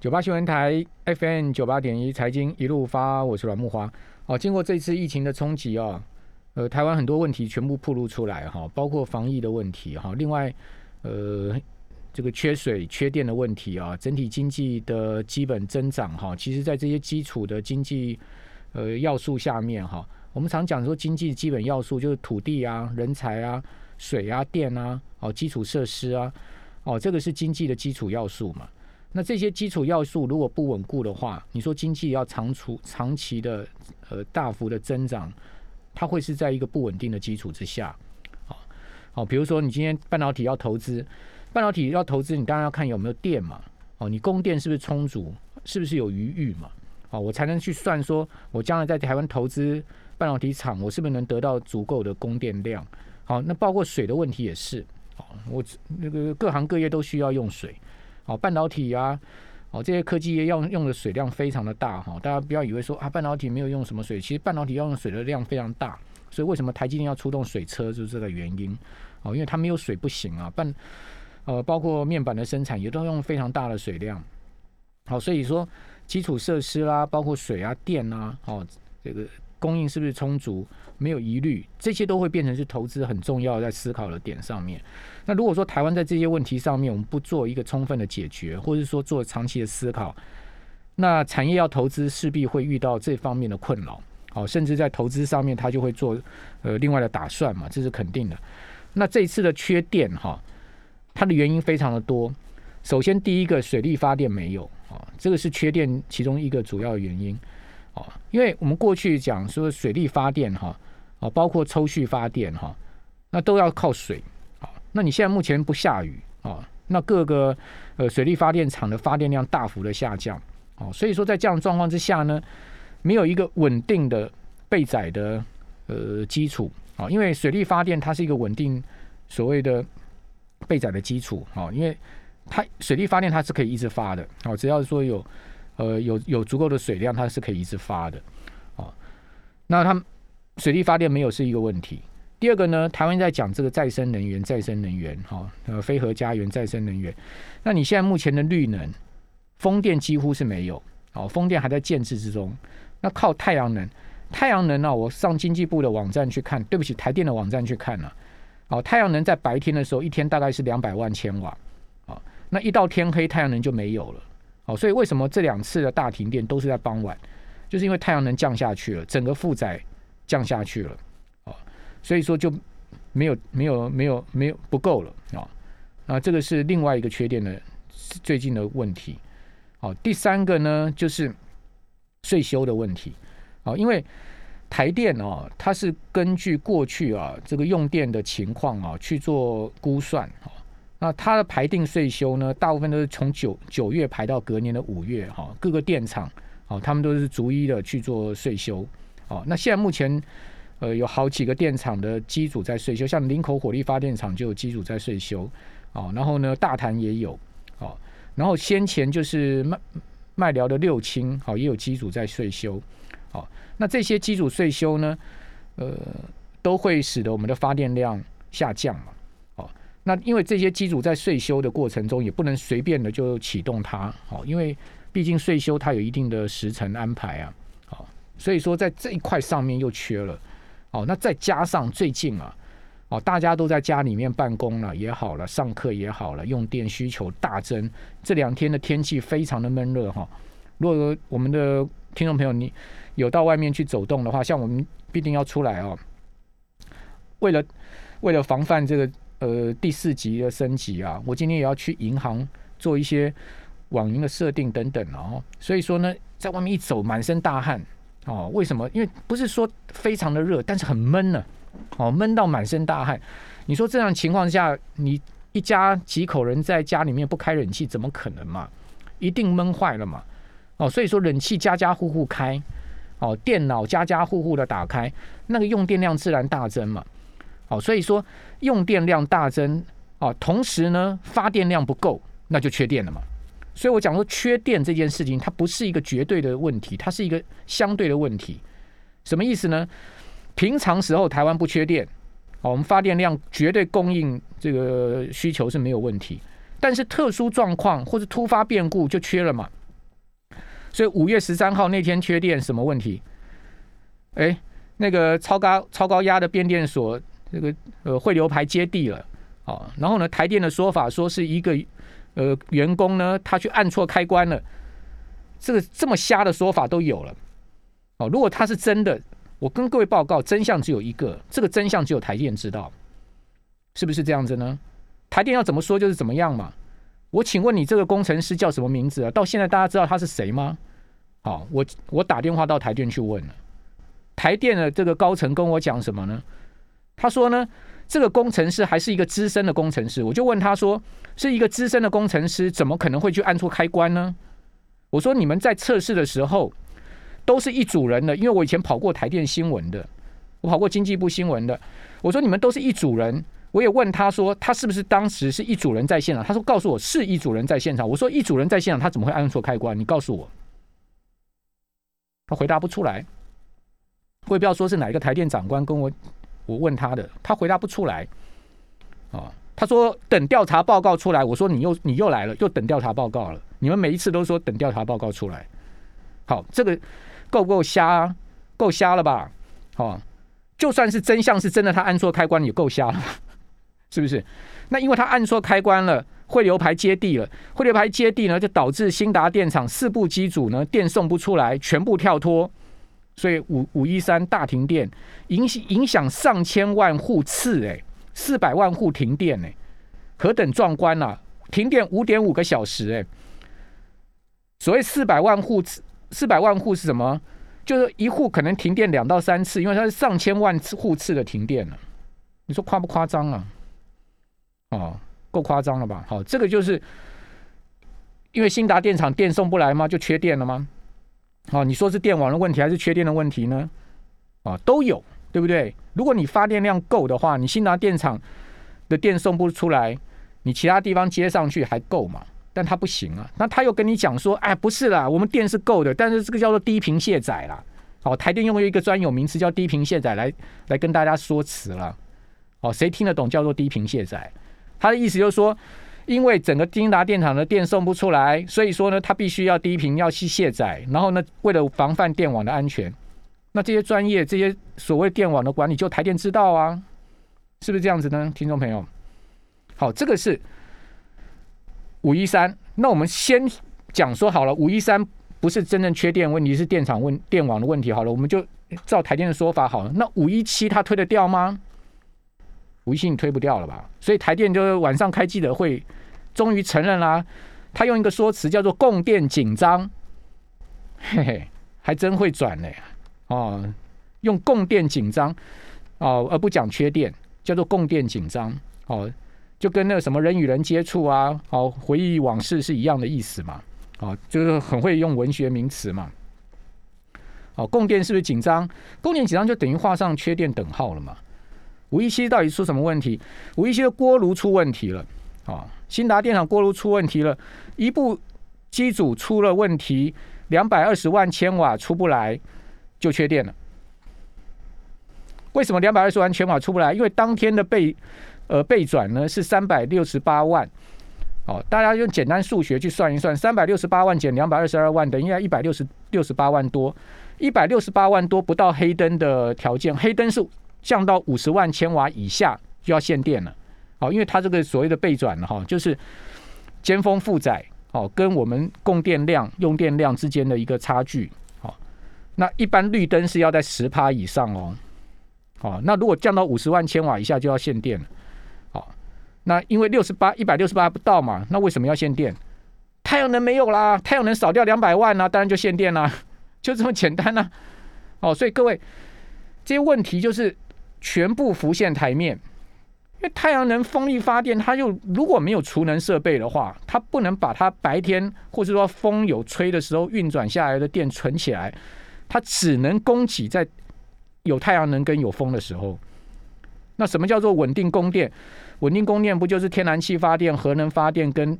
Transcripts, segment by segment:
九八新闻台 FM 九八点一财经一路发，我是阮木花。哦，经过这次疫情的冲击啊，呃，台湾很多问题全部暴露出来哈，包括防疫的问题哈，另外呃，这个缺水、缺电的问题啊，整体经济的基本增长哈，其实在这些基础的经济呃要素下面哈，我们常讲说经济基本要素就是土地啊、人才啊、水啊、电啊、哦基础设施啊，哦这个是经济的基础要素嘛。那这些基础要素如果不稳固的话，你说经济要长出长期的呃大幅的增长，它会是在一个不稳定的基础之下，好，好，比如说你今天半导体要投资，半导体要投资，你当然要看有没有电嘛，哦，你供电是不是充足，是不是有余裕嘛，哦，我才能去算说我将来在台湾投资半导体厂，我是不是能得到足够的供电量？好，那包括水的问题也是，哦，我那个各行各业都需要用水。哦，半导体啊，哦，这些科技业要用的水量非常的大哈，大家不要以为说啊，半导体没有用什么水，其实半导体要用水的量非常大，所以为什么台积电要出动水车，就是这个原因哦，因为它没有水不行啊，半呃，包括面板的生产也都用非常大的水量，好，所以说基础设施啦，包括水啊、电啊，哦，这个。供应是不是充足？没有疑虑，这些都会变成是投资很重要在思考的点上面。那如果说台湾在这些问题上面，我们不做一个充分的解决，或者说做长期的思考，那产业要投资势必会遇到这方面的困扰。哦，甚至在投资上面，他就会做呃另外的打算嘛，这是肯定的。那这一次的缺电哈，它的原因非常的多。首先第一个，水力发电没有啊，这个是缺电其中一个主要原因。因为我们过去讲说水力发电哈，啊，包括抽蓄发电哈，那都要靠水啊。那你现在目前不下雨啊，那各个呃水力发电厂的发电量大幅的下降哦，所以说在这样状况之下呢，没有一个稳定的备载的呃基础啊，因为水力发电它是一个稳定所谓的备载的基础啊，因为它水力发电它是可以一直发的哦，只要说有。呃，有有足够的水量，它是可以一直发的，哦。那它水力发电没有是一个问题。第二个呢，台湾在讲这个再生能源，再生能源，哈，呃，非核家园再生能源。那你现在目前的绿能，风电几乎是没有，哦，风电还在建制之中。那靠太阳能，太阳能呢？我上经济部的网站去看，对不起，台电的网站去看了，哦，太阳能在白天的时候，一天大概是两百万千瓦，啊，那一到天黑，太阳能就没有了。哦，所以为什么这两次的大停电都是在傍晚？就是因为太阳能降下去了，整个负载降下去了，哦，所以说就没有没有没有没有不够了啊！啊，这个是另外一个缺电的最近的问题。好，第三个呢就是税收的问题。哦，因为台电哦，它是根据过去啊这个用电的情况啊去做估算。那它的排定税收呢，大部分都是从九九月排到隔年的五月哈，各个电厂哦，他们都是逐一的去做税收哦。那现在目前呃有好几个电厂的机组在税收，像林口火力发电厂就有机组在税收哦，然后呢大潭也有哦，然后先前就是麦麦寮的六轻好也有机组在税收哦。那这些机组税收呢，呃都会使得我们的发电量下降嘛。那因为这些机组在税修的过程中也不能随便的就启动它，好，因为毕竟税修它有一定的时程安排啊，好，所以说在这一块上面又缺了，哦，那再加上最近啊，哦，大家都在家里面办公了也好了，上课也好了，用电需求大增，这两天的天气非常的闷热哈。如果我们的听众朋友你有到外面去走动的话，像我们必定要出来哦，为了为了防范这个。呃，第四级的升级啊，我今天也要去银行做一些网银的设定等等哦。所以说呢，在外面一走，满身大汗哦。为什么？因为不是说非常的热，但是很闷呢。哦，闷到满身大汗。你说这样情况下，你一家几口人在家里面不开冷气，怎么可能嘛？一定闷坏了嘛。哦，所以说冷气家家户户开，哦，电脑家家户户的打开，那个用电量自然大增嘛。哦，所以说用电量大增啊，同时呢发电量不够，那就缺电了嘛。所以我讲说缺电这件事情，它不是一个绝对的问题，它是一个相对的问题。什么意思呢？平常时候台湾不缺电，哦，我们发电量绝对供应这个需求是没有问题。但是特殊状况或者突发变故就缺了嘛。所以五月十三号那天缺电什么问题？哎，那个超高超高压的变电所这个呃汇流排接地了，哦，然后呢台电的说法说是一个呃员工呢他去按错开关了，这个这么瞎的说法都有了，哦，如果他是真的，我跟各位报告真相只有一个，这个真相只有台电知道，是不是这样子呢？台电要怎么说就是怎么样嘛。我请问你这个工程师叫什么名字啊？到现在大家知道他是谁吗？好，我我打电话到台电去问了，台电的这个高层跟我讲什么呢？他说呢，这个工程师还是一个资深的工程师。我就问他说，是一个资深的工程师，怎么可能会去按错开关呢？我说你们在测试的时候都是一组人的，因为我以前跑过台电新闻的，我跑过经济部新闻的。我说你们都是一组人。我也问他说，他是不是当时是一组人在现场？他说告诉我是一组人在现场。我说一组人在现场，他怎么会按错开关？你告诉我。他回答不出来。我也不要说是哪一个台电长官跟我我问他的，他回答不出来。啊，他说等调查报告出来。我说你又你又来了，又等调查报告了。你们每一次都说等调查报告出来。好，这个够不够瞎？够瞎了吧？好，就算是真相是真的，他按错开关也够瞎了。是不是？那因为他按错开关了，汇流排接地了，汇流排接地呢，就导致新达电厂四部机组呢电送不出来，全部跳脱，所以五五一三大停电，影响影响上千万户次，哎，四百万户停电，哎，何等壮观啊！停电五点五个小时，哎，所谓四百万户次，四百万户是什么？就是一户可能停电两到三次，因为它是上千万次户次的停电了，你说夸不夸张啊？哦，够夸张了吧？好，这个就是因为新达电厂电送不来吗？就缺电了吗？哦，你说是电网的问题还是缺电的问题呢？啊，都有，对不对？如果你发电量够的话，你新达电厂的电送不出来，你其他地方接上去还够嘛？但它不行啊。那他又跟你讲说，哎，不是啦，我们电是够的，但是这个叫做低频卸载啦。哦，台电用一个专有名词叫低频卸载来来跟大家说辞了。哦，谁听得懂叫做低频卸载？他的意思就是说，因为整个金达电厂的电送不出来，所以说呢，他必须要低频要去卸载，然后呢，为了防范电网的安全，那这些专业这些所谓电网的管理，就台电知道啊，是不是这样子呢？听众朋友，好，这个是五一三，那我们先讲说好了，五一三不是真正缺电问题，是电厂问电网的问题。好了，我们就照台电的说法好了，那五一七他推得掉吗？微信推不掉了吧？所以台电就晚上开记者会，终于承认啦。他用一个说辞叫做“供电紧张”，嘿嘿，还真会转呢。哦，用“供电紧张”哦，而不讲缺电，叫做“供电紧张”哦，就跟那什么人与人接触啊，哦，回忆往事是一样的意思嘛。哦，就是很会用文学名词嘛。哦，供电是不是紧张？供电紧张就等于画上缺电等号了嘛？五一七到底出什么问题？五一七的锅炉出问题了，啊，新达电厂锅炉出问题了，一部机组出了问题，两百二十万千瓦出不来，就缺电了。为什么两百二十万千瓦出不来？因为当天的备呃备转呢是三百六十八万，哦，大家用简单数学去算一算，三百六十八万减两百二十二万等于一百六十六十八万多，一百六十八万多不到黑灯的条件，黑灯是。降到五十万千瓦以下就要限电了，好，因为它这个所谓的备转了哈，就是尖峰负载，哦，跟我们供电量、用电量之间的一个差距，好，那一般绿灯是要在十趴以上哦，好，那如果降到五十万千瓦以下就要限电了，好，那因为六十八一百六十八不到嘛，那为什么要限电？太阳能没有啦，太阳能少掉两百万呢，当然就限电啦，就这么简单呢，哦，所以各位这些问题就是。全部浮现台面，因为太阳能风力发电，它又如果没有储能设备的话，它不能把它白天或者说风有吹的时候运转下来的电存起来，它只能供给在有太阳能跟有风的时候。那什么叫做稳定供电？稳定供电不就是天然气发电、核能发电跟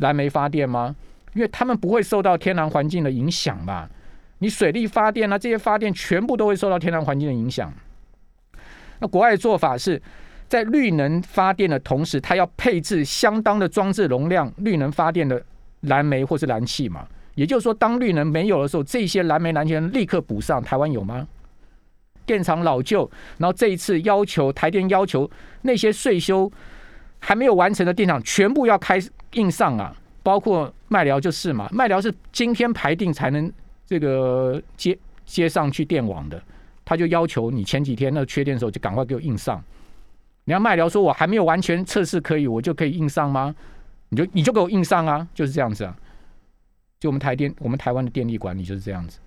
燃煤发电吗？因为他们不会受到天然环境的影响吧。你水力发电啊，这些发电全部都会受到天然环境的影响。那国外做法是在绿能发电的同时，它要配置相当的装置容量，绿能发电的燃煤或是燃气嘛？也就是说，当绿能没有的时候，这些蓝煤蓝钱立刻补上。台湾有吗？电厂老旧，然后这一次要求台电要求那些税修还没有完成的电厂全部要开硬上啊，包括麦寮就是嘛，麦寮是今天排定才能这个接接上去电网的，他就要求你前几天那缺电的时候就赶快给我硬上。你要卖掉说我还没有完全测试可以，我就可以硬上吗？你就你就给我硬上啊，就是这样子啊。就我们台电，我们台湾的电力管理就是这样子。